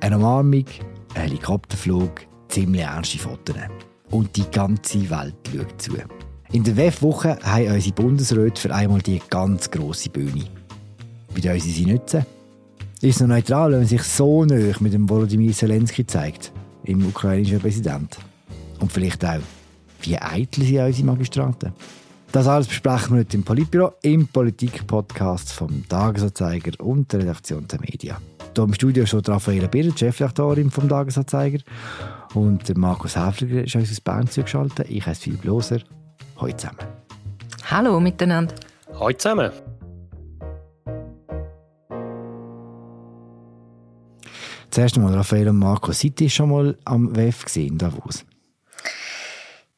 Eine Umarmung, ein Helikopterflug, ziemlich ernste Fotos. Und die ganze Welt schaut zu. In der WEF-Woche haben unsere Bundesräte für einmal die ganz grosse Bühne. Wie wollen sie sie nutzen? Ist noch neutral, wenn man sich so nah mit dem Volodymyr Zelensky zeigt, im ukrainischen Präsident? Und vielleicht auch, wie eitel sind unsere Magistraten? Das alles besprechen wir heute im Politbüro, im Politik-Podcast vom Tagesanzeiger und der Redaktion der Media. Hier im Studio steht Raffaella Birr, Chefredaktorin vom Tagesanzeiger. Und Markus Häfliger ist uns aus Bern zugeschaltet. Ich heiße Philipp Loser. Hallo zusammen. Hallo miteinander. Hallo zusammen. Zuerst einmal, Raphael und Markus, seid ihr schon mal am WEF gesehen, Davos?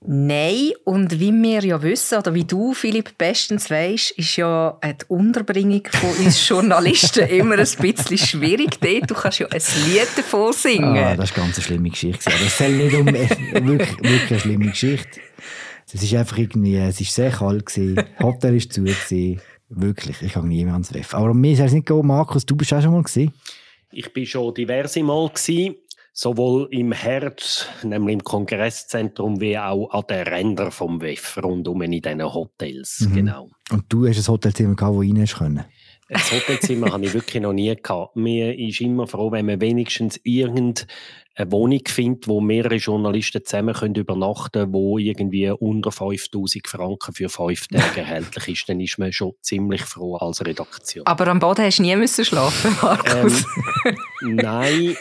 Nein, und wie wir ja wissen, oder wie du, Philipp, bestens weißt, ist ja die Unterbringung von uns Journalisten immer ein bisschen schwierig. Dort, du kannst ja ein Lied davon singen. Ah, das war eine ganz schlimme Geschichte. Aber es soll nicht um wirklich, wirklich eine schlimme Geschichte. Es ist einfach irgendwie, es war sehr kalt gewesen, das Hotel war zu gewesen. Wirklich, ich kann nie mehr ans WEF. Aber mir ist es nicht gegangen, Markus, du bist auch schon mal gewesen? Ich bin schon diverse Mal gewesen sowohl im Herz, nämlich im Kongresszentrum, wie auch an den Rändern vom WEF, rundum in diesen Hotels. Mhm. Genau. Und du hast ein Hotelzimmer gehabt, wo rein können? Das Hotelzimmer habe ich wirklich noch nie gehabt. Mir ist immer froh, wenn man wenigstens irgendeine Wohnung findet, wo mehrere Journalisten zusammen können übernachten können, wo irgendwie unter 5000 Franken für fünf Tage erhältlich ist. Dann ist man schon ziemlich froh als Redaktion. Aber am Boden hast du nie müssen schlafen, Markus? Ähm, nein.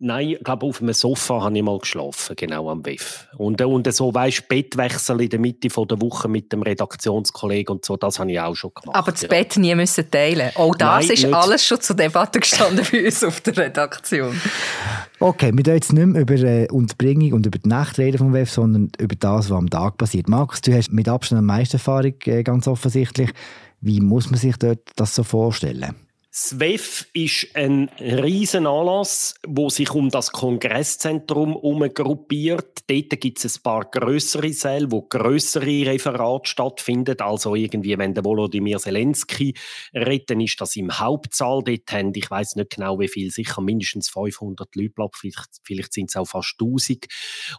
Nein, ich glaube, auf einem Sofa habe ich mal geschlafen, genau am WEF. Und, und so, weißt du, Bettwechsel in der Mitte von der Woche mit dem Redaktionskollegen und so, das habe ich auch schon gemacht. Aber das ja. Bett nie müssen teilen. Auch das Nein, ist nicht. alles schon zur Debatte gestanden bei uns auf der Redaktion. Okay, wir reden jetzt nicht mehr über äh, Unterbringung und über die Nacht reden vom WEF, sondern über das, was am Tag passiert. Markus, du hast mit Abstand am meisten Erfahrung, äh, ganz offensichtlich. Wie muss man sich dort das so vorstellen? SWEF ist ein riesen Anlass, wo sich um das Kongresszentrum gruppiert. Dort gibt es ein paar größere Säle, wo größere Referate stattfinden. Also irgendwie, wenn der Volodymyr Zelensky dann ist das im Hauptsaal. Dort haben, ich weiß nicht genau wie viel, sicher mindestens 500 Leute, vielleicht, vielleicht sind es auch fast 1000.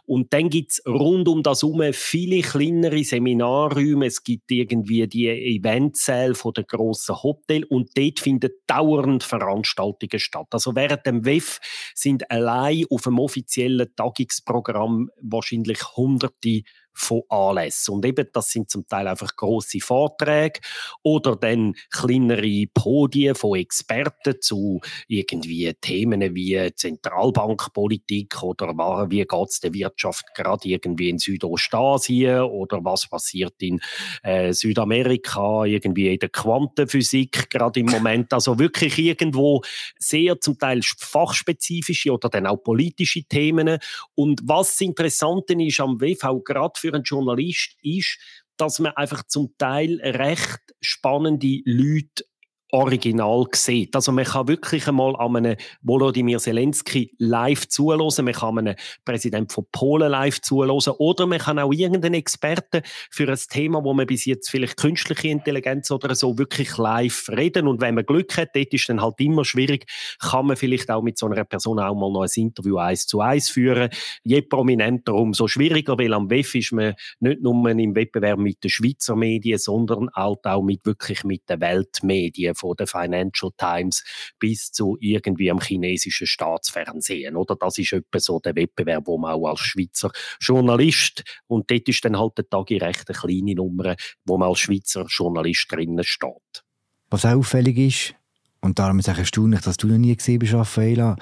Und dann gibt es rund um das herum viele kleinere Seminarräume. Es gibt irgendwie die Eventsäle den grossen Hotels und dort findet dauernd Veranstaltungen statt. Also während dem WEF sind allein auf dem offiziellen Tagungsprogramm wahrscheinlich hunderte von Anlässen. Und eben, das sind zum Teil einfach große Vorträge oder dann kleinere Podien von Experten zu irgendwie Themen wie Zentralbankpolitik oder wie geht es der Wirtschaft gerade irgendwie in Südostasien oder was passiert in äh, Südamerika, irgendwie in der Quantenphysik gerade im Moment. Also wirklich irgendwo sehr zum Teil fachspezifische oder dann auch politische Themen. Und was interessant ist am WV gerade für einen Journalist ist, dass man einfach zum Teil recht spannende Leute original sieht. Also man kann wirklich einmal an einem Volodymyr Zelensky live zuhören, man kann einem Präsident von Polen live zuhören oder man kann auch irgendeinen Experten für ein Thema, wo man bis jetzt vielleicht künstliche Intelligenz oder so wirklich live reden und wenn man Glück hat, dort ist dann halt immer schwierig, kann man vielleicht auch mit so einer Person auch mal noch ein Interview eins zu eins führen. Je prominenter, umso schwieriger, weil am WEF ist man nicht nur im Wettbewerb mit den Schweizer Medien, sondern halt auch mit wirklich mit den Weltmedien von der Financial Times bis zu irgendwie am chinesischen Staatsfernsehen. Oder? Das ist etwa so der Wettbewerb, wo man auch als Schweizer Journalist, und dort ist dann halt der Tag recht eine kleine Nummer, wo man als Schweizer Journalist drinnen steht. Was auch auffällig ist, und darum ist es erstaunlich, dass du noch nie gesehen bist, Raffaela,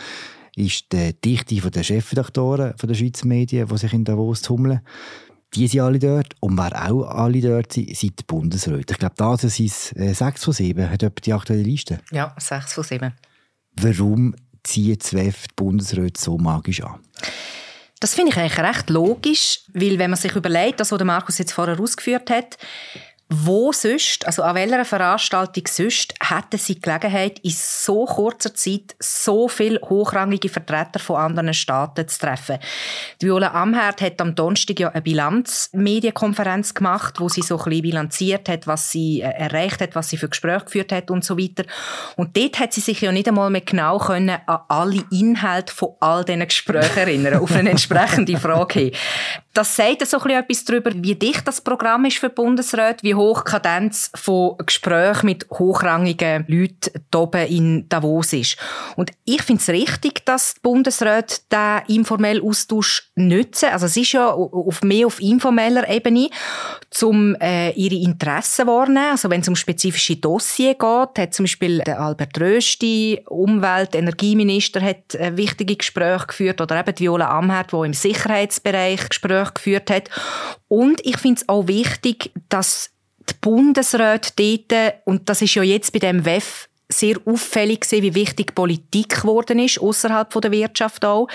ist die Dichte der Chefredaktoren der Schweizer Medien, die sich in Davos tummeln die sind alle dort. Und wer auch alle dort sind, sind die Bundesräte. Ich glaube, da sind es sechs von sieben. Hat jemand die aktuelle Liste? Ja, sechs von sieben. Warum ziehen ZWEF die Bundesräte so magisch an? Das finde ich eigentlich recht logisch, weil wenn man sich überlegt, das, was Markus jetzt vorher ausgeführt hat, wo sonst, also an welcher Veranstaltung sonst, hätten sie die Gelegenheit, in so kurzer Zeit so viele hochrangige Vertreter von anderen Staaten zu treffen. Die Viola Amherd hat am Donnerstag ja eine Bilanzmedienkonferenz gemacht, wo sie so ein bisschen bilanziert hat, was sie äh, erreicht hat, was sie für Gespräche geführt hat und so weiter. Und dort hat sie sich ja nicht einmal mehr genau können an alle Inhalte von all diesen Gesprächen erinnern, auf eine entsprechende Frage. Das sagt so ein bisschen etwas darüber, wie dicht das Programm ist für die Bundesräte, wie hoch die Kadenz von Gesprächen mit hochrangigen Leuten oben in Davos ist. Und ich finde es richtig, dass die Bundesräte diesen informellen Austausch nutzen. Also es ist ja auf mehr auf informeller Ebene, um äh, ihre Interessen wahrnehmen. Also wenn es um spezifische Dossier geht, hat zum Beispiel der Albert Rösti, Umwelt-, Energieminister, hat äh, wichtige Gespräche geführt oder eben die Viola Amherd, die im Sicherheitsbereich Gespräche geführt hat. Und ich finde es auch wichtig, dass die Bundesräte dort, und das ist ja jetzt bei dem WEF sehr auffällig gewesen, wie wichtig Politik geworden ist, außerhalb der Wirtschaft auch,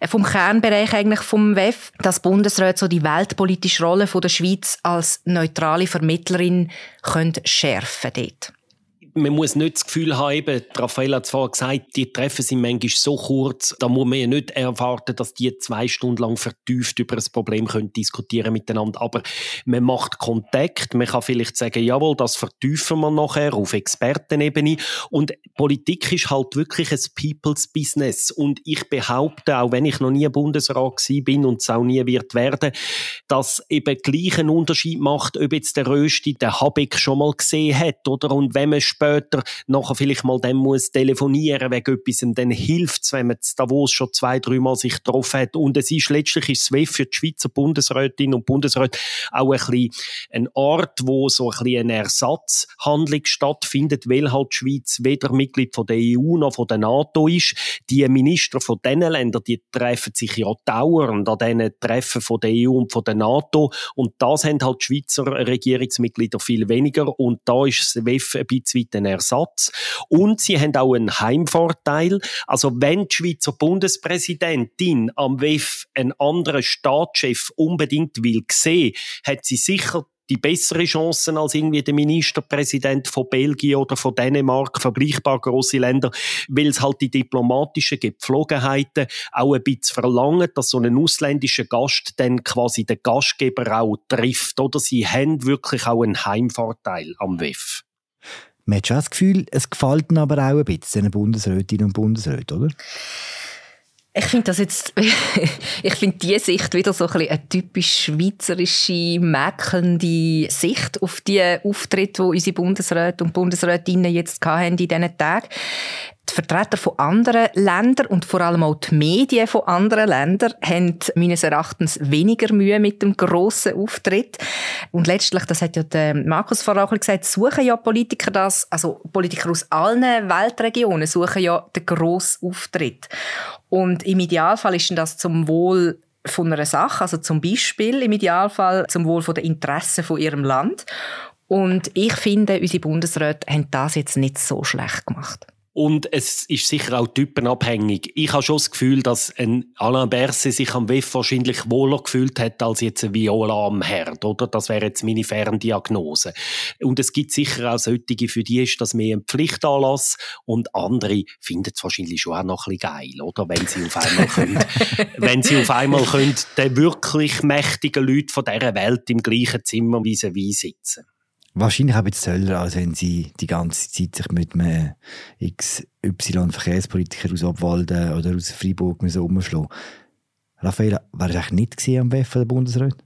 äh, vom Kernbereich eigentlich vom WEF, dass Bundesräte so die weltpolitische Rolle der Schweiz als neutrale Vermittlerin können schärfen dort man muss nicht das Gefühl haben, Raphael hat es vorhin gesagt, die Treffen sind manchmal so kurz, da muss man ja nicht erwarten, dass die zwei Stunden lang vertieft über ein Problem können diskutieren miteinander. Aber man macht Kontakt, man kann vielleicht sagen, jawohl, das vertiefen wir nachher auf Expertenebene. Und Politik ist halt wirklich ein People's Business. Und ich behaupte, auch wenn ich noch nie Bundesrat bin und es auch nie wird werden, dass eben gleich einen Unterschied macht, ob jetzt der Rösti den Habeck schon mal gesehen hat, oder? Und wenn man nachher vielleicht mal dann muss telefonieren wegen etwas, dann hilft es, wenn man Davos schon zwei, dreimal sich getroffen hat. Und es ist letztlich ist SWEF für die Schweizer Bundesrätinnen und Bundesräte auch ein bisschen ein Ort, wo so ein bisschen eine Ersatzhandlung stattfindet, weil halt die Schweiz weder Mitglied von der EU noch von der NATO ist. Die Minister von diesen Ländern, die treffen sich ja dauernd an diesen Treffen von der EU und von der NATO. Und das haben halt die Schweizer Regierungsmitglieder viel weniger. Und da ist SWEF ein bisschen ein Ersatz. Und sie haben auch einen Heimvorteil. Also wenn die Schweizer Bundespräsidentin am WEF einen anderen Staatschef unbedingt will sehen, hat sie sicher die bessere Chancen als irgendwie der Ministerpräsident von Belgien oder von Dänemark, vergleichbar große Länder, weil es halt die diplomatischen Gepflogenheiten auch ein bisschen verlangen, dass so ein ausländischer Gast dann quasi den Gastgeber auch trifft, oder? Sie haben wirklich auch einen Heimvorteil am WEF. Man hat schon das Gefühl, es gefällt ihnen aber auch ein bisschen den Bundesrätinnen und Bundesräten, oder? Ich finde das jetzt, ich finde diese Sicht wieder so ein eine typisch schweizerische, mäkelnde Sicht auf die Auftritte, die unsere Bundesräte und Bundesrätinnen jetzt hatten in diesen Tagen die Vertreter von anderen Ländern und vor allem auch die Medien von anderen Ländern haben meines Erachtens weniger Mühe mit dem grossen Auftritt. Und letztlich, das hat ja der Markus vorher gesagt, suchen ja Politiker das, also Politiker aus allen Weltregionen suchen ja den grossen Auftritt. Und im Idealfall ist das zum Wohl von einer Sache, also zum Beispiel im Idealfall zum Wohl von den Interessen von ihrem Land. Und ich finde, unsere Bundesräte haben das jetzt nicht so schlecht gemacht. Und es ist sicher auch typenabhängig. Ich habe schon das Gefühl, dass ein Alain Berset sich am WEF wahrscheinlich wohler gefühlt hat als jetzt ein Viola am Herd, oder? Das wäre jetzt meine Ferndiagnose. Und es gibt sicher auch solche, für die ist das mehr ein Pflichtanlass und andere finden es wahrscheinlich schon auch noch ein bisschen geil, oder? Wenn sie auf einmal können, wenn sie auf einmal können, den wirklich mächtigen Leuten von dieser Welt im gleichen Zimmer vis-à-vis sitzen. Wahrscheinlich auch jetzt Zöller, als wenn sie die ganze Zeit sich mit einem XY-Verkehrspolitiker aus Obwalden oder aus Freiburg umschlagen Raphael, war eigentlich nicht am WEF der Bundesrat?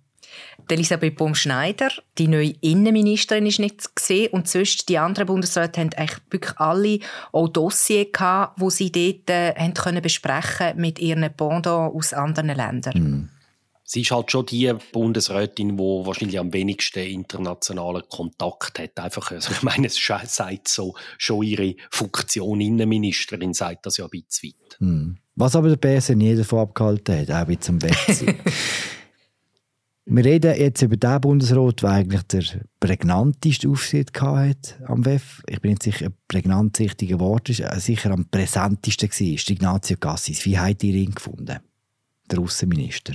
Elisabeth Baum-Schneider, die neue Innenministerin, ist nicht gesehen und sonst die anderen Bundesräte haben eigentlich wirklich alle auch Dossiers gehabt, wo sie dort äh, haben können besprechen mit ihren Pendant aus anderen Ländern. Mhm sie ist halt schon die Bundesrätin, die wahrscheinlich am wenigsten internationalen Kontakt hat. Einfach, also ich meine, es sagt so schon ihre Funktion Innenministerin, sagt das ja ein bisschen weit. Hm. Was aber der BS nie davon abgehalten hat, auch jetzt am besten. Wir reden jetzt über den Bundesrat, der eigentlich der prägnanteste Aufsicht hatte am WEF. Ich bin nicht sicher, ob prägnant das richtige Wort ist. Äh, sicher am präsentesten war Ignazio Cassis. Wie habt ihr ihn gefunden? Der Außenminister.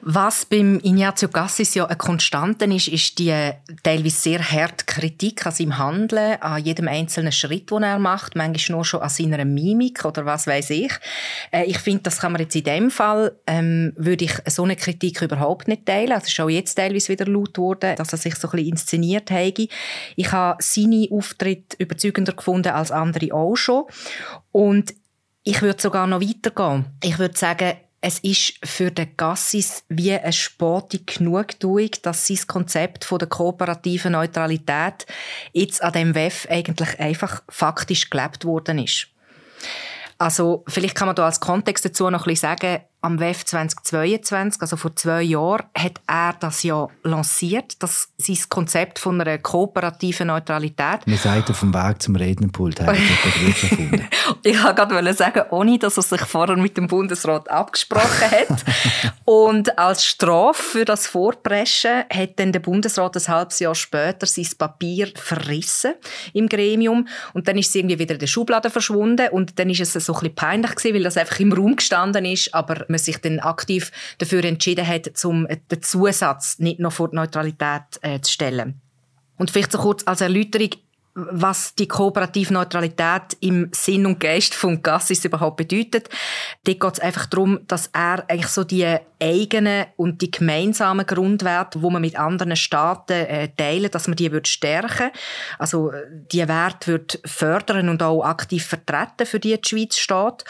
Was beim Ignazio Cassis ja eine Konstante ist, ist die teilweise sehr harte Kritik an seinem Handeln, an jedem einzelnen Schritt, den er macht, manchmal nur schon an seiner Mimik oder was weiß ich. Äh, ich finde, das kann man jetzt in dem Fall, ähm, würde ich so eine Kritik überhaupt nicht teilen. Es ist auch jetzt teilweise wieder laut geworden, dass er sich so ein bisschen inszeniert habe. Ich habe seine Auftritte überzeugender gefunden als andere auch schon. Und ich würde sogar noch weitergehen. Ich würde sagen, es ist für den Gassis wie eine sportige Genugtuung, dass sein Konzept von der kooperativen Neutralität jetzt an dem WEF eigentlich einfach faktisch gelebt worden ist. Also vielleicht kann man da als Kontext dazu noch ein bisschen sagen, am WEF 2022, also vor zwei Jahren, hat er das ja lanciert, das sein Konzept von einer kooperativen Neutralität. Man sagt auf dem Weg zum Rednerpult, hat er gefunden. ich wollte gerade sagen, ohne dass er sich vorher mit dem Bundesrat abgesprochen hat. Und als Strafe für das Vorpreschen hat dann der Bundesrat ein halbes Jahr später sein Papier verrissen im Gremium und dann ist es irgendwie wieder in der Schublade verschwunden und dann ist es so ein bisschen peinlich gewesen, weil das einfach im Raum gestanden ist, aber man sich dann aktiv dafür entschieden hat, zum den Zusatz nicht noch vor die Neutralität äh, zu stellen. Und vielleicht so kurz als Erläuterung, was die kooperative Neutralität im Sinn und Geist von Gassis überhaupt bedeutet. Dort geht es einfach darum, dass er eigentlich so die eigenen und die gemeinsamen Grundwerte, wo man mit anderen Staaten äh, teilen, dass man die wird stärken. Also die Werte wird fördern und auch aktiv vertreten, für die die Schweiz steht.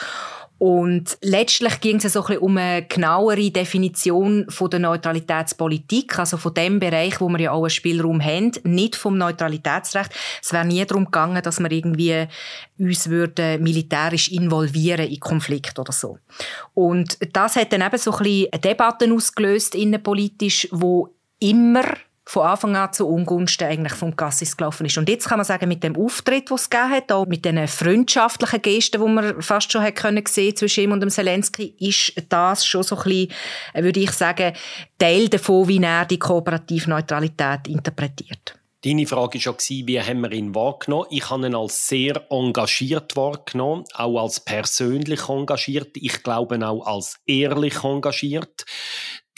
Und letztlich ging es so ein bisschen um eine genauere Definition von der Neutralitätspolitik, also von dem Bereich, wo wir ja auch einen Spielraum haben, nicht vom Neutralitätsrecht. Es wäre nie darum gegangen, dass wir irgendwie uns würden militärisch involvieren in Konflikt oder so. Und das hat dann eben so ein bisschen Debatten ausgelöst innenpolitisch, wo immer von Anfang an zu Ungunsten eigentlich vom Cassis gelaufen ist. Und jetzt kann man sagen, mit dem Auftritt, den es gegeben hat, auch mit den freundschaftlichen Gesten, die man fast schon können sehen zwischen ihm und dem Zelensky, ist das schon so ein bisschen, äh, würde ich sagen, Teil davon, wie er die kooperative Neutralität interpretiert. Deine Frage war ja, wie haben wir ihn wahrgenommen? Ich habe ihn als sehr engagiert wahrgenommen, auch als persönlich engagiert, ich glaube auch als ehrlich engagiert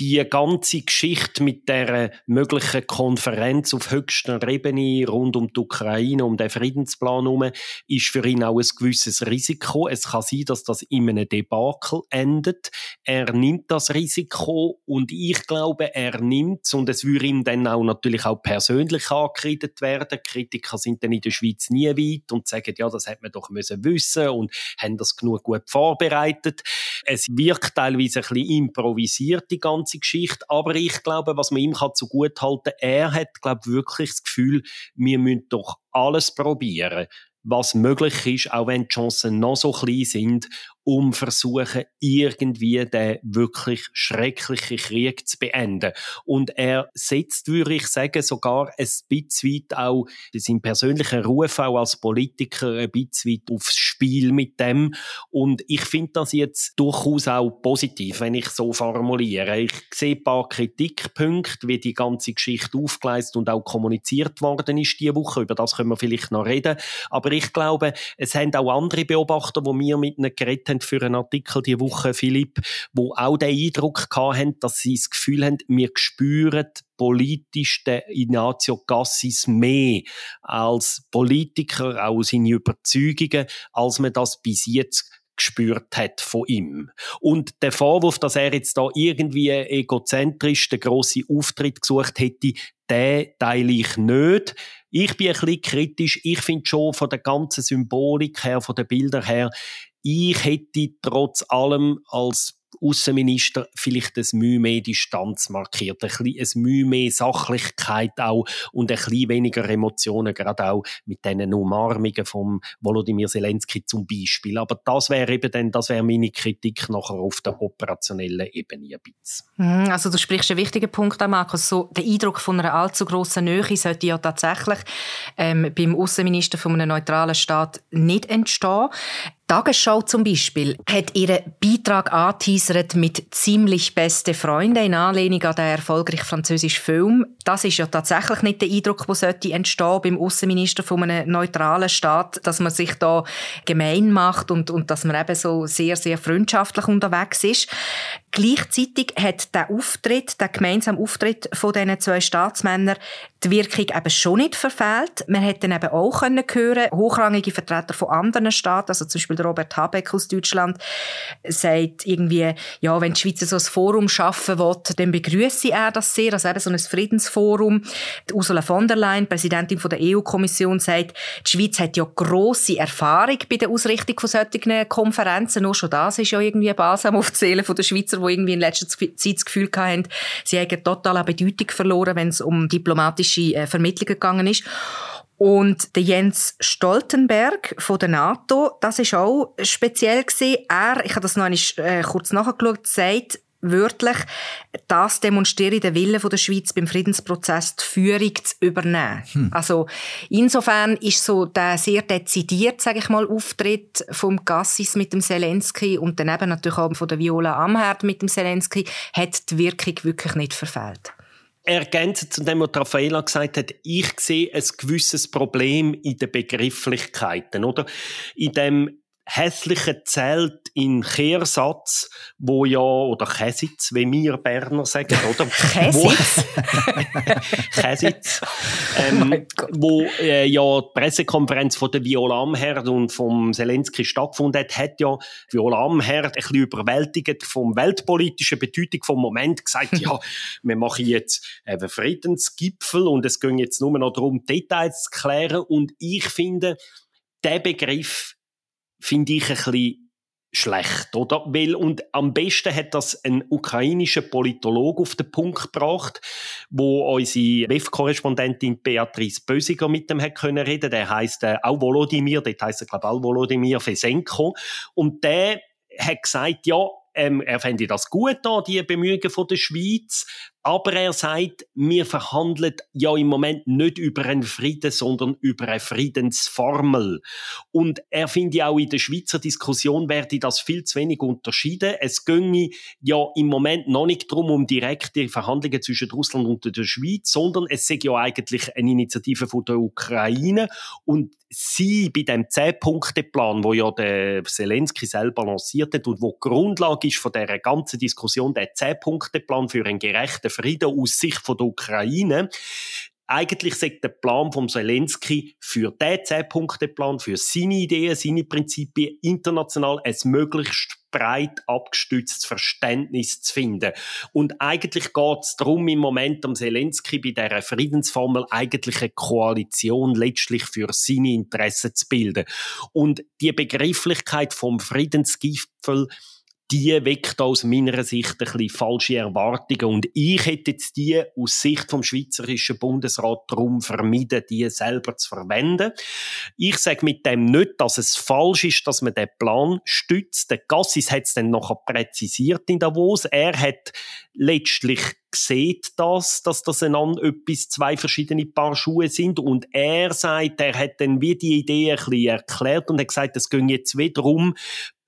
die ganze Geschichte mit der möglichen Konferenz auf höchster Ebene rund um die Ukraine, um den Friedensplan herum, ist für ihn auch ein gewisses Risiko. Es kann sein, dass das in einem Debakel endet. Er nimmt das Risiko und ich glaube, er nimmt es und es würde ihm dann auch natürlich auch persönlich angekreidet werden. Kritiker sind dann in der Schweiz nie weit und sagen, ja, das hätte man doch müssen wissen und haben das genug gut vorbereitet. Es wirkt teilweise ein bisschen improvisiert, die ganze ganze Geschichte. Aber ich glaube, was man ihm kann zugute halten, er hat, glaube wirklich das Gefühl, wir müssen doch alles probieren, was möglich ist, auch wenn die Chancen noch so klein sind, um versuchen, irgendwie den wirklich schrecklichen Krieg zu beenden. Und er setzt, würde ich sagen, sogar ein bisschen weit auch seinen persönlichen Ruf auch als Politiker ein bisschen weit aufs Spiel mit dem. Und ich finde das jetzt durchaus auch positiv, wenn ich so formuliere. Ich sehe ein paar Kritikpunkte, wie die ganze Geschichte aufgeleistet und auch kommuniziert worden ist diese Woche. Über das können wir vielleicht noch reden. Aber ich glaube, es haben auch andere Beobachter, die mir mit ihnen geredet haben für einen Artikel die Woche, Philipp, wo auch den Eindruck hatten, dass sie das Gefühl haben, wir spüren politisch den Ignazio Gassis mehr als Politiker, auch seine Überzeugungen, als man das bis jetzt gespürt hat von ihm. Und der Vorwurf, dass er jetzt da irgendwie egozentrisch den grossen Auftritt gesucht hätte, den teile ich nicht. Ich bin ein bisschen kritisch. Ich finde schon von der ganzen Symbolik her, von den Bildern her, ich hätte trotz allem als Außenminister vielleicht ein Mühe mehr Distanz markiert, ein, bisschen, ein Mühe mehr Sachlichkeit auch und ein bisschen weniger Emotionen, gerade auch mit diesen Umarmungen von Volodymyr Zelensky zum Beispiel. Aber das wäre eben dann, das wäre meine Kritik nachher auf der operationellen Ebene ein bisschen. Mhm, also du sprichst einen wichtigen Punkt an, Markus. So, der Eindruck von einer allzu grossen Nähe sollte ja tatsächlich ähm, beim Außenminister von einem neutralen Staat nicht entstehen. Tagesschau zum Beispiel hat ihren Beitrag angeteasert mit «Ziemlich beste Freunde» in Anlehnung an den erfolgreichen französischen Film. Das ist ja tatsächlich nicht der Eindruck, der sollte entstehen beim Außenminister von einem neutralen Staat, dass man sich da gemein macht und, und dass man eben so sehr, sehr freundschaftlich unterwegs ist. Gleichzeitig hat der Auftritt, der gemeinsame Auftritt von diesen zwei Staatsmännern die Wirkung eben schon nicht verfehlt. Man hätte dann eben auch können hören, hochrangige Vertreter von anderen Staaten, also zum Beispiel Robert Habeck aus Deutschland, sagt irgendwie, ja, wenn die Schweiz so ein Forum schaffen will, dann begrüße er das sehr, also eben so ein Friedensforum. Die Ursula von der Leyen, Präsidentin von der EU-Kommission, sagt, die Schweiz hat ja grosse Erfahrung bei der Ausrichtung von solchen Konferenzen. Nur schon das ist ja irgendwie Balsam auf die Seele der Schweizer, die irgendwie in letzter Zeit das Gefühl hatten, sie hätten total an Bedeutung verloren, wenn es um diplomatische äh, Vermittlungen gegangen ist. Und der Jens Stoltenberg von der NATO, das ist auch speziell gewesen. Er, ich habe das noch einmal, äh, kurz nachgeschaut, sagt, wörtlich, das demonstriere den Willen der Schweiz beim Friedensprozess die Führung zu übernehmen. Hm. Also insofern ist so der sehr dezidiert, sage ich mal, Auftritt vom Gassis mit dem Zelensky und dann eben natürlich auch von der Viola Amherd mit dem Zelensky hat die Wirkung wirklich nicht verfehlt ergänzend zu dem, was Raffaella gesagt hat, ich sehe ein gewisses Problem in den Begrifflichkeiten, oder? In dem hässliche Zelt in Kehrsatz, wo ja, oder Käsitz, wie wir Berner sagen, oder? Käsitz? Käsitz. Ähm, oh wo äh, ja die Pressekonferenz von der Viola Amherd und vom Zelensky stattgefunden hat, hat ja Viola Amherd ein bisschen überwältigt vom weltpolitischen Bedeutung vom Moment gesagt, ja, wir machen jetzt einen Friedensgipfel und es ging jetzt nur noch darum, Details zu klären und ich finde, der Begriff finde ich ein bisschen schlecht, oder? Weil, und am besten hat das ein ukrainischer Politolog auf den Punkt gebracht, wo unsere WEF-Korrespondentin Beatrice Bösiger mit dem hat können reden. Der heißt äh, auch Volodymyr, dort heißt er glaube auch Volodymyr Fesenko. Und der hat gesagt, ja, ähm, er fände das gut da, die Bemühungen von der Schweiz. Aber er sagt, wir verhandeln ja im Moment nicht über einen Frieden, sondern über eine Friedensformel. Und er finde auch in der Schweizer Diskussion werde das viel zu wenig unterschieden. Es ginge ja im Moment noch nicht darum, um direkte Verhandlungen zwischen Russland und der Schweiz, sondern es sei ja eigentlich eine Initiative von der Ukraine. Und sie bei dem Zehn-Punkte-Plan, wo ja der Zelensky selber lanciert hat und wo die Grundlage ist von der ganzen Diskussion, der Zehn-Punkte-Plan für einen gerechten Frieden aus Sicht von der Ukraine. Eigentlich sagt der Plan von Zelensky für den Zehn-Punkte-Plan, für seine Ideen, seine Prinzipien international ein möglichst breit abgestütztes Verständnis zu finden. Und eigentlich geht es darum, im Moment am Zelensky bei dieser Friedensformel eigentlich eine Koalition letztlich für seine Interessen zu bilden. Und die Begrifflichkeit vom Friedensgipfel die weckt aus meiner Sicht ein bisschen falsche Erwartungen. Und ich hätte jetzt die aus Sicht vom Schweizerischen Bundesrat darum vermieden, die selber zu verwenden. Ich sage mit dem nicht, dass es falsch ist, dass man den Plan stützt. Der Gassis hat es dann noch präzisiert in Davos. Er hat letztlich sieht das, dass das einander etwas, zwei verschiedene Paar Schuhe sind. Und er sagt, er hat dann wie die Idee ein bisschen erklärt und hat gesagt, es ging jetzt wieder um,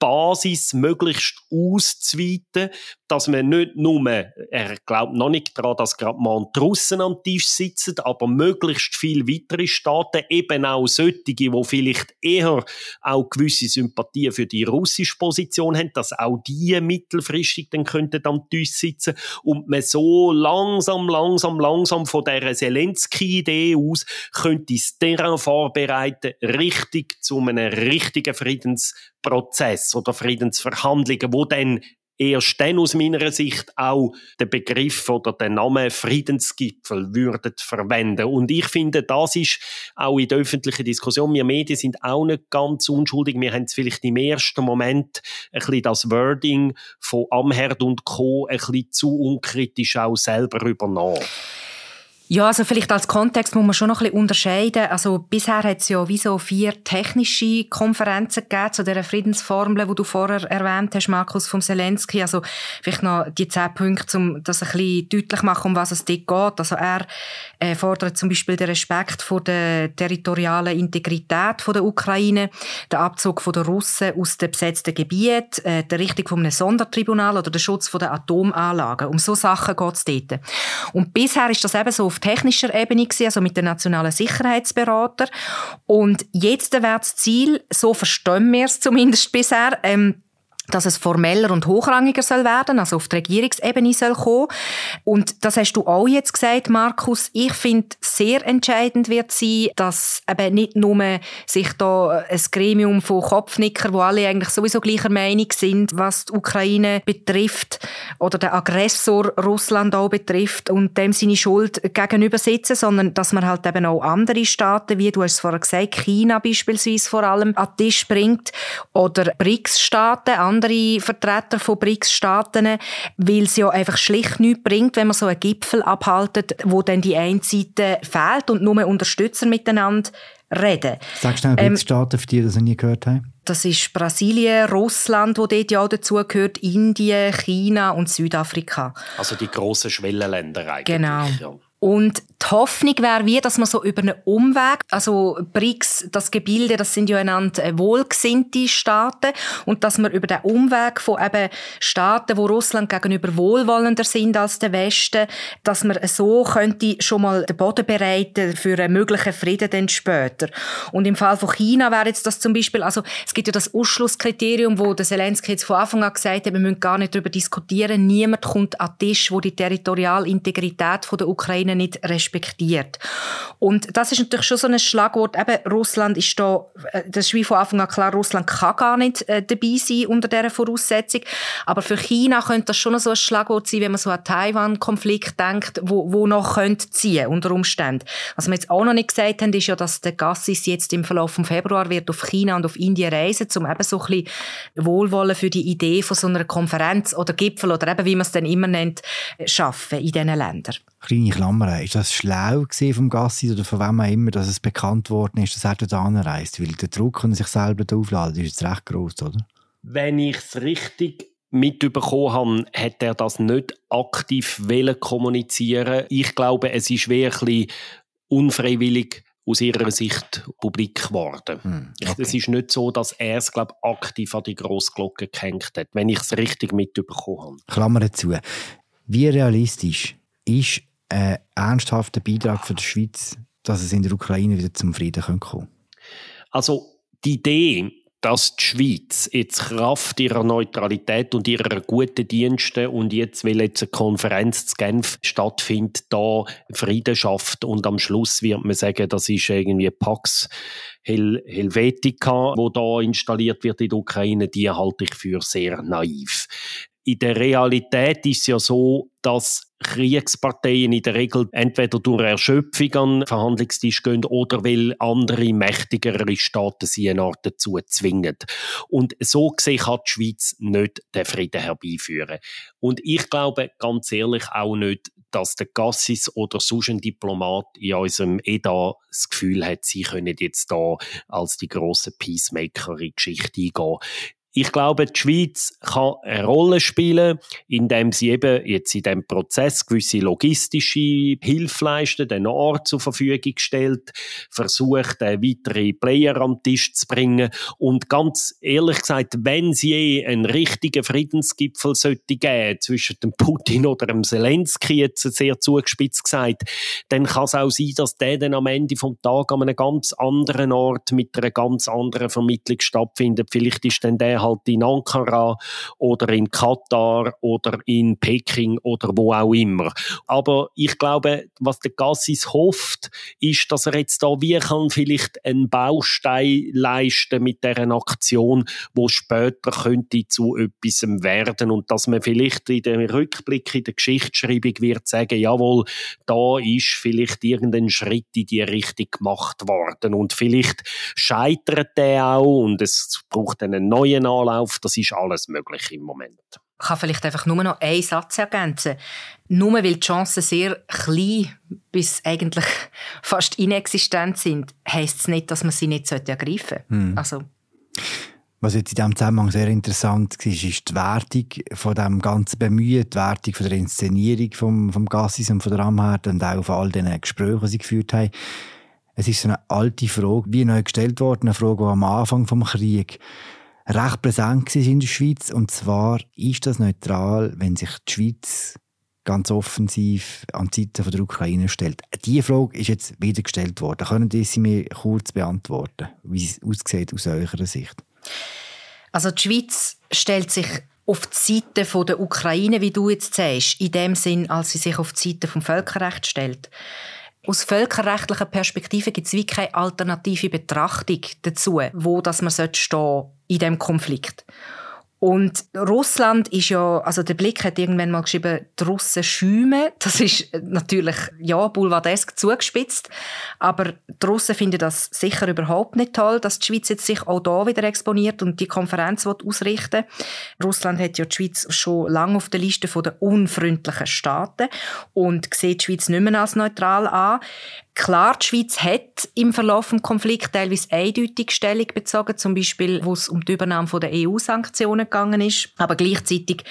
Basis möglichst auszuweiten, dass man nicht nur, er glaubt noch nicht daran, dass gerade mal die Russen am Tisch sitzen, aber möglichst viele weitere Staaten, eben auch solche, die vielleicht eher auch gewisse Sympathien für die russische Position haben, dass auch die mittelfristig dann könnten am Tisch sitzen und man so langsam, langsam, langsam von dieser Zelensky-Idee aus könnte das Terrain vorbereiten, richtig zu einem richtigen Friedensprozess oder Friedensverhandlungen, wo dann erst dann aus meiner Sicht auch den Begriff oder den Namen Friedensgipfel würden verwenden. Und ich finde, das ist auch in der öffentlichen Diskussion, wir Medien sind auch nicht ganz unschuldig. Wir haben vielleicht im ersten Moment ein bisschen das Wording von Amherd und Co. ein bisschen zu unkritisch auch selber übernommen. Ja, also vielleicht als Kontext muss man schon noch ein bisschen unterscheiden. Also bisher hat es ja wie so vier technische Konferenzen gegeben zu dieser Friedensformel, die du vorher erwähnt hast, Markus vom Zelensky. Also vielleicht noch die zehn Punkte, um das ein bisschen deutlich machen, um was es dort geht. Also er äh, fordert zum Beispiel den Respekt vor der territorialen Integrität von der Ukraine, den Abzug von der Russen aus den besetzten Gebieten, äh, die Richtung von einem Sondertribunal oder den Schutz von der Atomanlagen. Um so Sachen geht es dort. Und bisher ist das eben so auf technischer Ebene gewesen, also mit den nationalen Sicherheitsberater. Und jetzt wäre das Ziel, so verstehen wir es zumindest bisher, ähm, dass es formeller und hochrangiger soll werden, also auf die Regierungsebene soll kommen. Und das hast du auch jetzt gesagt, Markus. Ich finde, sehr entscheidend wird sein, dass eben nicht nur sich da ein Gremium von Kopfnicker, wo alle eigentlich sowieso gleicher Meinung sind, was die Ukraine betrifft oder der Aggressor Russland auch betrifft und dem seine Schuld gegenüber sitzen, sondern dass man halt eben auch andere Staaten, wie du hast es vorher gesagt, China beispielsweise vor allem, an den Tisch bringt oder BRICS-Staaten, andere Vertreter von BRICS-Staaten, weil es ja einfach schlicht nichts bringt, wenn man so einen Gipfel abhaltet, wo dann die eine Seite fehlt und nur Unterstützer miteinander reden. Sagst du schnell BRICS-Staaten, für die das nie gehört haben? Das ist Brasilien, Russland, wo dort ja auch dazugehört, Indien, China und Südafrika. Also die grossen Schwellenländer eigentlich. Genau. Ja. Und die Hoffnung wäre wie, dass man so über einen Umweg, also BRICS, das Gebilde, das sind ja einander äh, wohlgesinnte Staaten, und dass man über den Umweg von eben Staaten, wo Russland gegenüber wohlwollender sind als der Westen, dass man so könnte schon mal den Boden bereiten für einen möglichen Frieden dann später. Und im Fall von China wäre jetzt das zum Beispiel, also es gibt ja das Ausschlusskriterium, wo der Zelensky jetzt von Anfang an gesagt hat, wir müssen gar nicht darüber diskutieren, niemand kommt an den Tisch, wo die Territorialintegrität von der Ukraine nicht respektiert. Und das ist natürlich schon so ein Schlagwort. Eben, Russland ist da, äh, das ist wie von Anfang an klar, Russland kann gar nicht äh, dabei sein unter dieser Voraussetzung. Aber für China könnte das schon so ein Schlagwort sein, wenn man so an Taiwan-Konflikt denkt, wo, wo noch könnte ziehen unter Umständen. Was wir jetzt auch noch nicht gesagt haben, ist ja, dass der Gassis jetzt im Verlauf vom Februar wird auf China und auf Indien reisen, um eben so ein bisschen Wohlwollen für die Idee von so einer Konferenz oder Gipfel oder eben, wie man es dann immer nennt, äh, schaffen in diesen Ländern. Kleine Klammer, ist das schlau vom Gassi oder von wem auch immer, dass es bekannt worden ist, dass er dort anreist? Weil der Druck, den sich selber aufladen, ist jetzt recht groß, oder? Wenn ich es richtig mitbekommen habe, hat er das nicht aktiv kommunizieren Ich glaube, es ist wirklich unfreiwillig aus ihrer Sicht publik geworden. Hm, okay. Es ist nicht so, dass er es glaube aktiv an die Grossglocke gehängt hat, wenn ich es richtig mitbekommen habe. Klammer zu. Wie realistisch ist ein ernsthafter Beitrag von der Schweiz, dass es in der Ukraine wieder zum Frieden kommen könnte? Also die Idee, dass die Schweiz jetzt Kraft ihrer Neutralität und ihrer guten Dienste und jetzt, weil jetzt eine Konferenz zu Genf stattfindet, da Frieden schafft und am Schluss wird man sagen, das ist irgendwie Pax Hel Helvetica, wo da installiert wird in der Ukraine, die halte ich für sehr naiv. In der Realität ist es ja so, dass Kriegsparteien in der Regel entweder durch Erschöpfung an den Verhandlungstisch gehen oder weil andere mächtigere Staaten sie eine Art dazu zwingen. Und so gesehen kann die Schweiz nicht den Frieden herbeiführen. Und ich glaube ganz ehrlich auch nicht, dass der Gassis oder sonst ein Diplomat in unserem EDA das Gefühl hat, sie können jetzt da als die große Peacemaker in die Geschichte eingehen ich glaube, die Schweiz kann eine Rolle spielen, indem sie eben jetzt in diesem Prozess gewisse logistische Hilfe leistet, einen Ort zur Verfügung stellt, versucht, weitere Player am Tisch zu bringen. Und ganz ehrlich gesagt, wenn sie eh einen richtigen Friedensgipfel sollte geben zwischen dem Putin oder dem Zelensky, jetzt sehr zugespitzt gesagt, dann kann es auch sein, dass der dann am Ende vom Tag an einem ganz anderen Ort mit einer ganz anderen Vermittlung stattfindet. Vielleicht ist dann der halt in Ankara oder in Katar oder in Peking oder wo auch immer. Aber ich glaube, was der Gassis hofft, ist, dass er jetzt da wie kann vielleicht einen Baustein leisten mit deren Aktion, wo später könnte zu etwas werden und dass man vielleicht in dem Rückblick in der Geschichtsschreibung wird sagen, jawohl, da ist vielleicht irgendein Schritt in die Richtung gemacht worden und vielleicht scheitert der auch und es braucht einen neuen Anlauf, das ist alles möglich im Moment. Ich kann vielleicht einfach nur noch einen Satz ergänzen. Nur weil die Chancen sehr klein bis eigentlich fast inexistent sind, heisst es nicht, dass man sie nicht ergreifen sollte. Hm. Also. Was jetzt in diesem Zusammenhang sehr interessant war, ist die Wertung von dem ganzen Bemühen, die Wertung von der Inszenierung vom, vom Gassis und von der Amherd und auch von all den Gesprächen, die sie geführt haben. Es ist so eine alte Frage, wie neu gestellt worden, eine Frage, die am Anfang des Krieges recht präsent war in der Schweiz. Und zwar ist das neutral, wenn sich die Schweiz ganz offensiv an die Seite der Ukraine stellt. Diese Frage ist jetzt wieder gestellt worden. Können Sie mir kurz beantworten, wie es aussieht aus eurer Sicht? Also die Schweiz stellt sich auf die Seite der Ukraine, wie du jetzt sagst, in dem Sinn, als sie sich auf die Seite vom Völkerrecht stellt. Aus völkerrechtlicher Perspektive gibt es wie keine alternative Betrachtung dazu, wo das man stehen in dem Konflikt. Und Russland ist ja, also der Blick hat irgendwann mal geschrieben, die Russen schäumen. Das ist natürlich, ja, boulevardesk zugespitzt. Aber die Russen finden das sicher überhaupt nicht toll, dass die Schweiz jetzt sich auch da wieder exponiert und die Konferenz ausrichten Russland hat ja die Schweiz schon lange auf der Liste der unfreundlichen Staaten und sieht die Schweiz nicht mehr als neutral an. Klar, die Schweiz hat im Verlauf des Konflikts teilweise eindeutig Stellung bezogen, zum Beispiel, wo es um die Übernahme der EU-Sanktionen gegangen ist. Aber gleichzeitig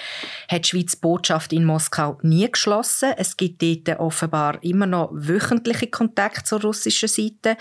hat die Schweiz die Botschaft in Moskau nie geschlossen. Es gibt dort offenbar immer noch wöchentliche Kontakte zur russischen Seite.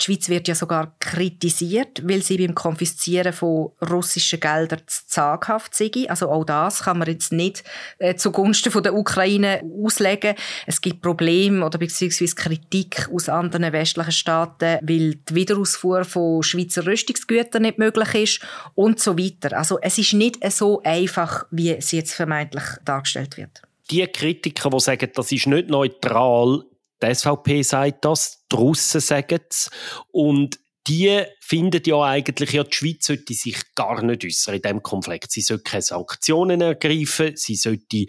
Die Schweiz wird ja sogar kritisiert, weil sie beim Konfiszieren von russischen Geldern zu zaghaft sei. Also auch das kann man jetzt nicht äh, zugunsten der Ukraine auslegen. Es gibt Probleme oder beziehungsweise Kritik aus anderen westlichen Staaten, weil die Wiederausfuhr von Schweizer Rüstungsgütern nicht möglich ist und so weiter. Also es ist nicht so einfach, wie es jetzt vermeintlich dargestellt wird. Die Kritiker, die sagen, das ist nicht neutral, die SVP sagt das, die Russen sagen es und die finden ja eigentlich, ja, die Schweiz sollte sich gar nicht äußern in diesem Konflikt. Sie sollte keine Sanktionen ergreifen, sie sollte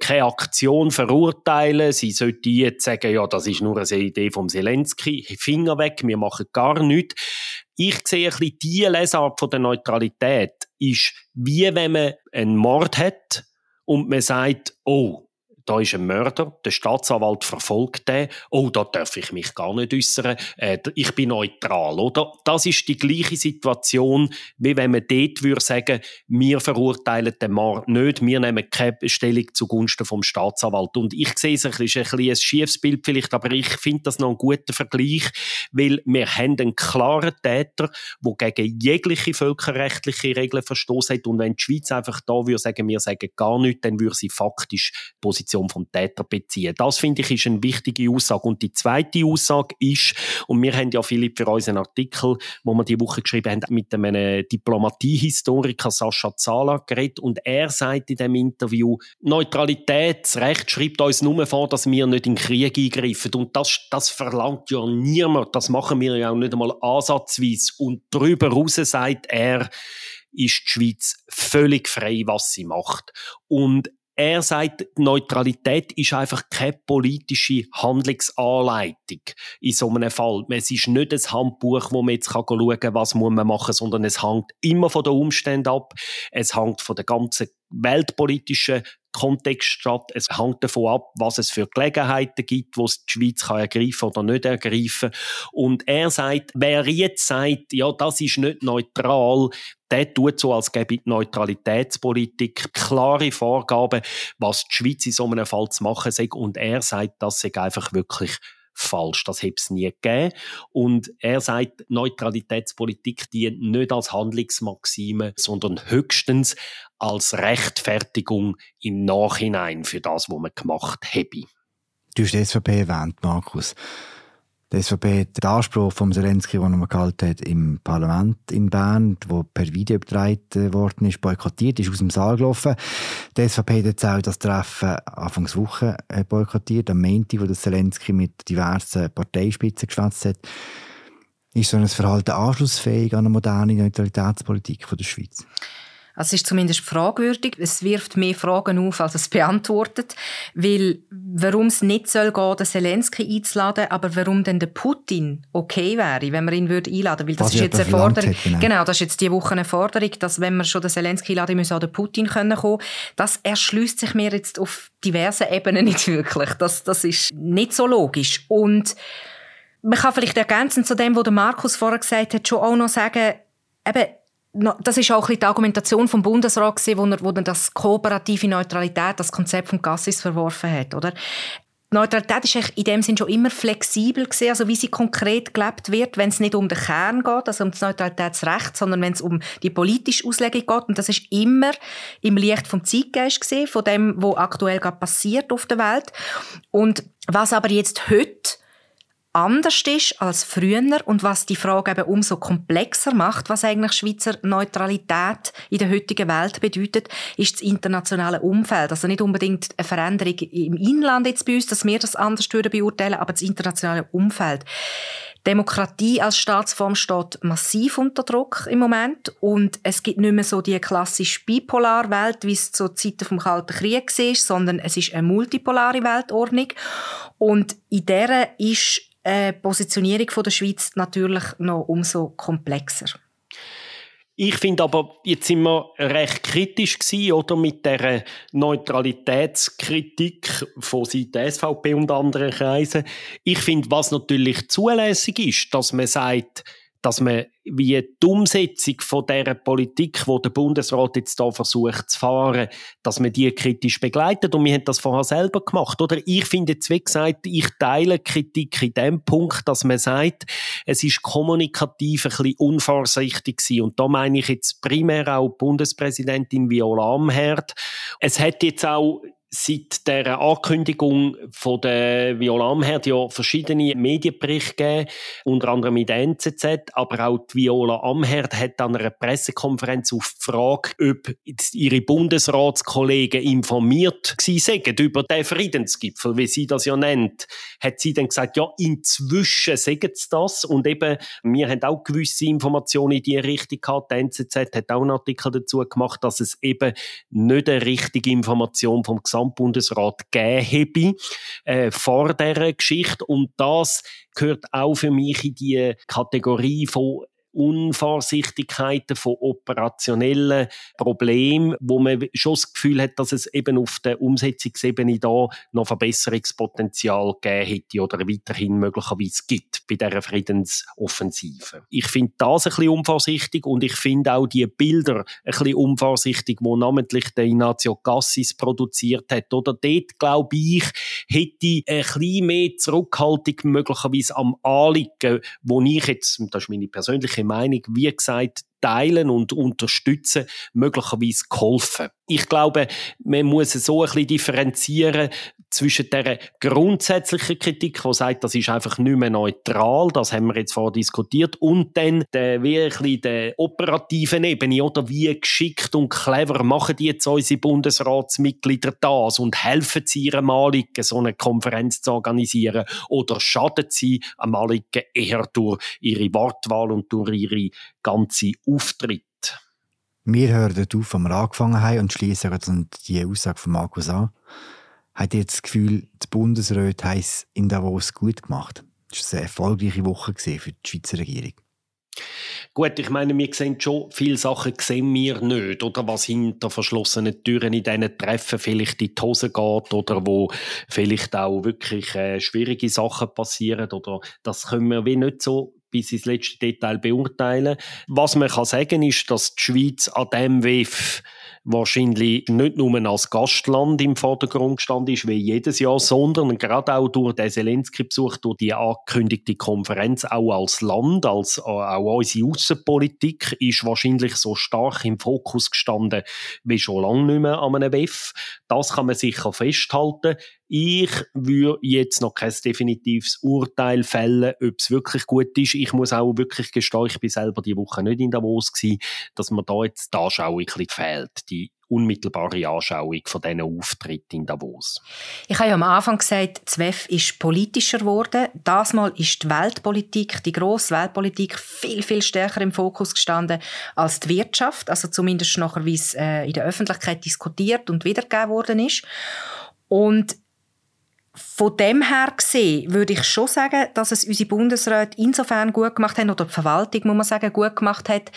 keine Aktion verurteilen, sie sollte jetzt sagen, ja, das ist nur eine Idee vom Zelensky, Finger weg, wir machen gar nichts. Ich sehe ein bisschen die Lesart von der Neutralität ist, wie wenn man einen Mord hat und man sagt, oh, da ist ein Mörder, der Staatsanwalt verfolgt den, oh, da darf ich mich gar nicht äußern, äh, ich bin neutral, oder? Das ist die gleiche Situation, wie wenn man dort würde sagen, wir verurteilen den Mord nicht, wir nehmen keine Stellung zugunsten vom Staatsanwalt. Und ich sehe es ein bisschen, ein, schiefes Bild vielleicht, aber ich finde das noch ein guter Vergleich, weil wir haben einen klaren Täter, der gegen jegliche völkerrechtliche Regeln verstoßen hat und wenn die Schweiz einfach da würde sagen, wir sagen gar nichts, dann würde sie faktisch Position Position vom Täter beziehen. Das finde ich ist eine wichtige Aussage. Und die zweite Aussage ist, und wir haben ja Philipp für unseren Artikel, wo wir die Woche geschrieben haben, mit einem Diplomatiehistoriker Sascha Zala geredet und er sagt in dem Interview, Neutralitätsrecht schreibt uns nur vor, dass wir nicht in den Krieg eingreifen. Und das, das verlangt ja niemand. Das machen wir ja auch nicht einmal ansatzweise. Und darüber raus sagt er, ist die Schweiz völlig frei, was sie macht. Und er sagt, Neutralität ist einfach keine politische Handlungsanleitung in so einem Fall. Es ist nicht ein Handbuch, wo man jetzt schauen kann, was muss man machen, sondern es hängt immer von den Umständen ab. Es hängt von der ganzen weltpolitischen Kontext statt. Es hängt davon ab, was es für Gelegenheiten gibt, wo es die Schweiz kann ergreifen oder nicht ergreifen. Und er sagt, wer jetzt sagt, ja, das ist nicht neutral, der tut so, als gäbe die Neutralitätspolitik klare Vorgaben, was die Schweiz in so einem Fall zu machen sei. Und er sagt, das sei einfach wirklich falsch. Das hätte es nie gegeben. Und er sagt, Neutralitätspolitik dient nicht als Handlungsmaxime, sondern höchstens als Rechtfertigung im Nachhinein für das, was man gemacht habe. Du hast die SVP erwähnt, Markus. Die SVP hat den Anspruch von Zelensky, den er gehalten hat, im Parlament in Bern, wo per Video übertragen worden ist, boykottiert, ist aus dem Saal gelaufen. Die SVP hat jetzt auch das Treffen Anfangswoche boykottiert, am Montag, wo der Zelensky mit diversen Parteispitzen geschwätzt hat. Ist so ein Verhalten anschlussfähig an eine moderne Neutralitätspolitik der Schweiz? Also es ist zumindest fragwürdig. Es wirft mehr Fragen auf, als es beantwortet. Weil, warum es nicht soll gehen, den Zelensky einzuladen, aber warum denn der Putin okay wäre, wenn man ihn würde einladen würde. Weil das Was ist jetzt eine Forderung. Genau. genau. das ist jetzt die Woche eine Forderung, dass wenn man schon den Zelensky einladen muss, auch der Putin können kommen. Das erschließt sich mir jetzt auf diversen Ebenen nicht wirklich. Das, das ist nicht so logisch. Und man kann vielleicht ergänzend zu dem, was der Markus vorher gesagt hat, schon auch noch sagen, eben, das ist auch die Argumentation vom Bundesrat wo er, wo er das kooperative Neutralität, das Konzept vom Gassis verworfen hat, oder? Neutralität ist in dem Sinn schon immer flexibel gewesen, also wie sie konkret gelebt wird, wenn es nicht um den Kern geht, also um das Neutralitätsrecht, sondern wenn es um die politische Auslegung geht. Und das ist immer im Licht vom Zeitgeist gesehen, von dem, was aktuell passiert auf der Welt. Und was aber jetzt heute anders ist als früher und was die Frage eben umso komplexer macht, was eigentlich Schweizer Neutralität in der heutigen Welt bedeutet, ist das internationale Umfeld. Also nicht unbedingt eine Veränderung im Inland jetzt bei uns, dass wir das anders beurteilen, aber das internationale Umfeld. Demokratie als Staatsform steht massiv unter Druck im Moment und es gibt nicht mehr so die klassische Bipolarwelt, wie es zu Zeiten vom Kalten Krieg war, sondern es ist eine multipolare Weltordnung und in der ist äh, Positionierung der Schweiz natürlich noch umso komplexer. Ich finde aber, jetzt sind wir recht kritisch gewesen, oder, mit der Neutralitätskritik von Seiten SVP und anderen Kreisen. Ich finde, was natürlich zulässig ist, dass man sagt, dass man wie die Umsetzung von der Politik, wo der Bundesrat jetzt da versucht zu fahren, dass man die kritisch begleitet. Und wir haben das vorher selber gemacht, oder? Ich finde jetzt, wie gesagt, ich teile Kritik in dem Punkt, dass man sagt, es ist kommunikativ ein bisschen unvorsichtig gewesen. Und da meine ich jetzt primär auch Bundespräsidentin Viola Amherd. Es hat jetzt auch seit der Ankündigung von der Viola Amherd ja verschiedene Medienberichte gegeben, unter anderem mit der NZZ, aber auch die Viola Amherd hat an einer Pressekonferenz auf die Frage, ob ihre Bundesratskollegen informiert seien über den Friedensgipfel, wie sie das ja nennt, hat sie dann gesagt, ja, inzwischen sagen sie das und eben, wir haben auch gewisse Informationen in diese Richtung gehabt. Die NZZ hat auch einen Artikel dazu gemacht, dass es eben nicht eine richtige Information vom Gesamt Gesamtbundesrat gegeben äh, vor dieser Geschichte. Und das gehört auch für mich in die Kategorie von Unvorsichtigkeiten, von operationellen Problemen, wo man schon das Gefühl hat, dass es eben auf der Umsetzungsebene da noch Verbesserungspotenzial gegeben hätte oder weiterhin möglicherweise gibt bei dieser Friedensoffensive. Ich finde das ein bisschen unvorsichtig und ich finde auch die Bilder ein bisschen unvorsichtig, wo namentlich der Ignacio Cassis produziert hat. Oder dort, glaube ich, hätte ein bisschen mehr Zurückhaltung möglicherweise am Anliegen, wo ich jetzt, das ist meine persönliche persönliche Meinung, wie gesagt, teilen und unterstützen, möglicherweise geholfen. Ich glaube, man muss so ein bisschen differenzieren zwischen der grundsätzlichen Kritik, die sagt, das ist einfach nicht mehr neutral, das haben wir jetzt vorher diskutiert, und dann der wirklich der operativen Ebene, oder wie geschickt und clever machen die jetzt unsere Bundesratsmitglieder das und helfen sie ihrem Anliegen, so eine Konferenz zu organisieren, oder schaden sie am Anliegen eher durch ihre Wortwahl und durch ihre ganze Auftritt. Wir hören auf, wo wir angefangen haben und schließen die Aussage von Markus an. Habt ihr das Gefühl, die Bundesräte haben es in Davos gut gemacht? Das war eine erfolgreiche Woche für die Schweizer Regierung. Gut, ich meine, wir sehen schon, viele Sachen sehen wir nicht, oder was hinter verschlossenen Türen in diesen Treffen vielleicht in die Hose geht, oder wo vielleicht auch wirklich äh, schwierige Sachen passieren, oder das können wir wie nicht so bis ins letzte Detail beurteilen. Was man kann sagen ist, dass die Schweiz an dem WEF wahrscheinlich nicht nur als Gastland im Vordergrund gestanden ist, wie jedes Jahr, sondern gerade auch durch den Zelensky-Besuch, durch die angekündigte Konferenz, auch als Land, als äh, auch unsere Außenpolitik ist wahrscheinlich so stark im Fokus gestanden wie schon lange nicht mehr an einem WEF. Das kann man sicher festhalten. Ich würde jetzt noch kein definitives Urteil fällen, ob es wirklich gut ist. Ich muss auch wirklich gestehen, ich bin selber die Woche nicht in Davos gewesen, dass mir da jetzt die Anschauung ein fehlt, die unmittelbare Anschauung von diesen Auftritten in Davos. Ich habe ja am Anfang gesagt, das WEF ist politischer geworden. Das Mal ist die Weltpolitik, die grosse Weltpolitik, viel, viel stärker im Fokus gestanden als die Wirtschaft. Also zumindest nachher, wie es äh, in der Öffentlichkeit diskutiert und wiedergegeben worden ist. Und von dem her gesehen würde ich schon sagen, dass es unsere Bundesräte insofern gut gemacht haben, oder die Verwaltung, muss man sagen, gut gemacht hat,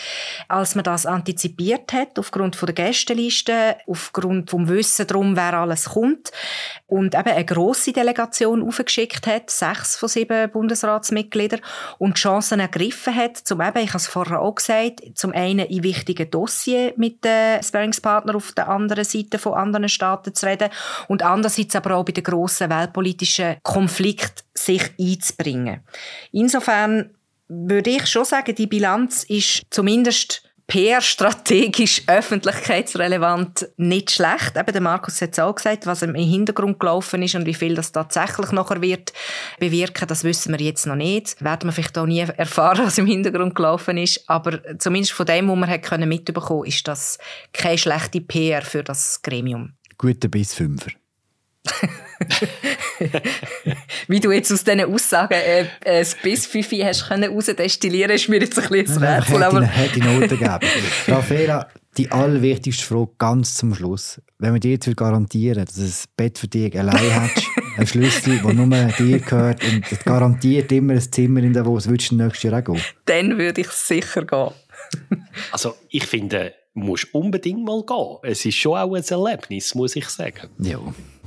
als man das antizipiert hat, aufgrund von der Gästeliste, aufgrund vom Wissen darum, wer alles kommt. Und eben eine grosse Delegation aufgeschickt hat, sechs von sieben Bundesratsmitgliedern, und Chancen ergriffen hat, zum eben, ich habe es vorher auch gesagt, zum einen in wichtigen Dossier mit den Sparringspartnern auf der anderen Seite von anderen Staaten zu reden, und andererseits aber auch bei den grossen Welt weltpolitischen Konflikt sich einzubringen. Insofern würde ich schon sagen, die Bilanz ist zumindest PR-strategisch, öffentlichkeitsrelevant nicht schlecht. Eben der Markus hat es auch gesagt, was im Hintergrund gelaufen ist und wie viel das tatsächlich nachher wird bewirken, das wissen wir jetzt noch nicht. Werden wir vielleicht auch nie erfahren, was im Hintergrund gelaufen ist. Aber zumindest von dem, was man mitbekommen, ist das keine schlechte PR für das Gremium. Guter bis Fünfer. Wie du jetzt aus diesen Aussagen äh, äh, bis Fifi hast können rausdestillieren, ist mir jetzt ein bisschen das Rätsel. Aber hätte ich Noten gegeben. Raffaela, die allerwichtigste Frage ganz zum Schluss. Wenn wir dir jetzt garantieren dass du ein Bett für dich allein hast, ein Schlüssel, der nur dir gehört und es garantiert immer ein Zimmer in Davos, würdest du nächstes Jahr auch gehen? Dann würde ich sicher gehen. also ich finde, musst unbedingt mal gehen. Es ist schon auch ein Erlebnis, muss ich sagen. Ja.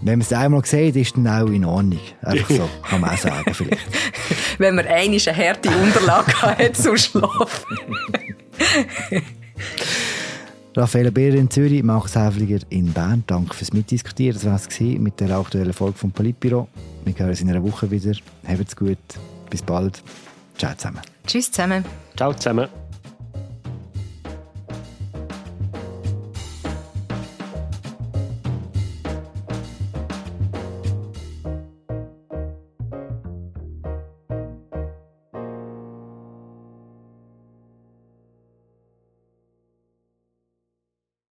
Wenn man es einmal sieht, ist dann auch in Ordnung. Einfach so, kann man auch sagen vielleicht. Wenn man einmal eine harte Unterlage hat zum Schlafen. Raphael Beer in Zürich, Markus Häfliger in Bern. Danke fürs Mitdiskutieren. Das war es mit der aktuellen Folge vom Politbüro. Wir hören uns in einer Woche wieder. Habt's gut. Bis bald. Ciao zusammen. Tschüss zusammen. Ciao zusammen.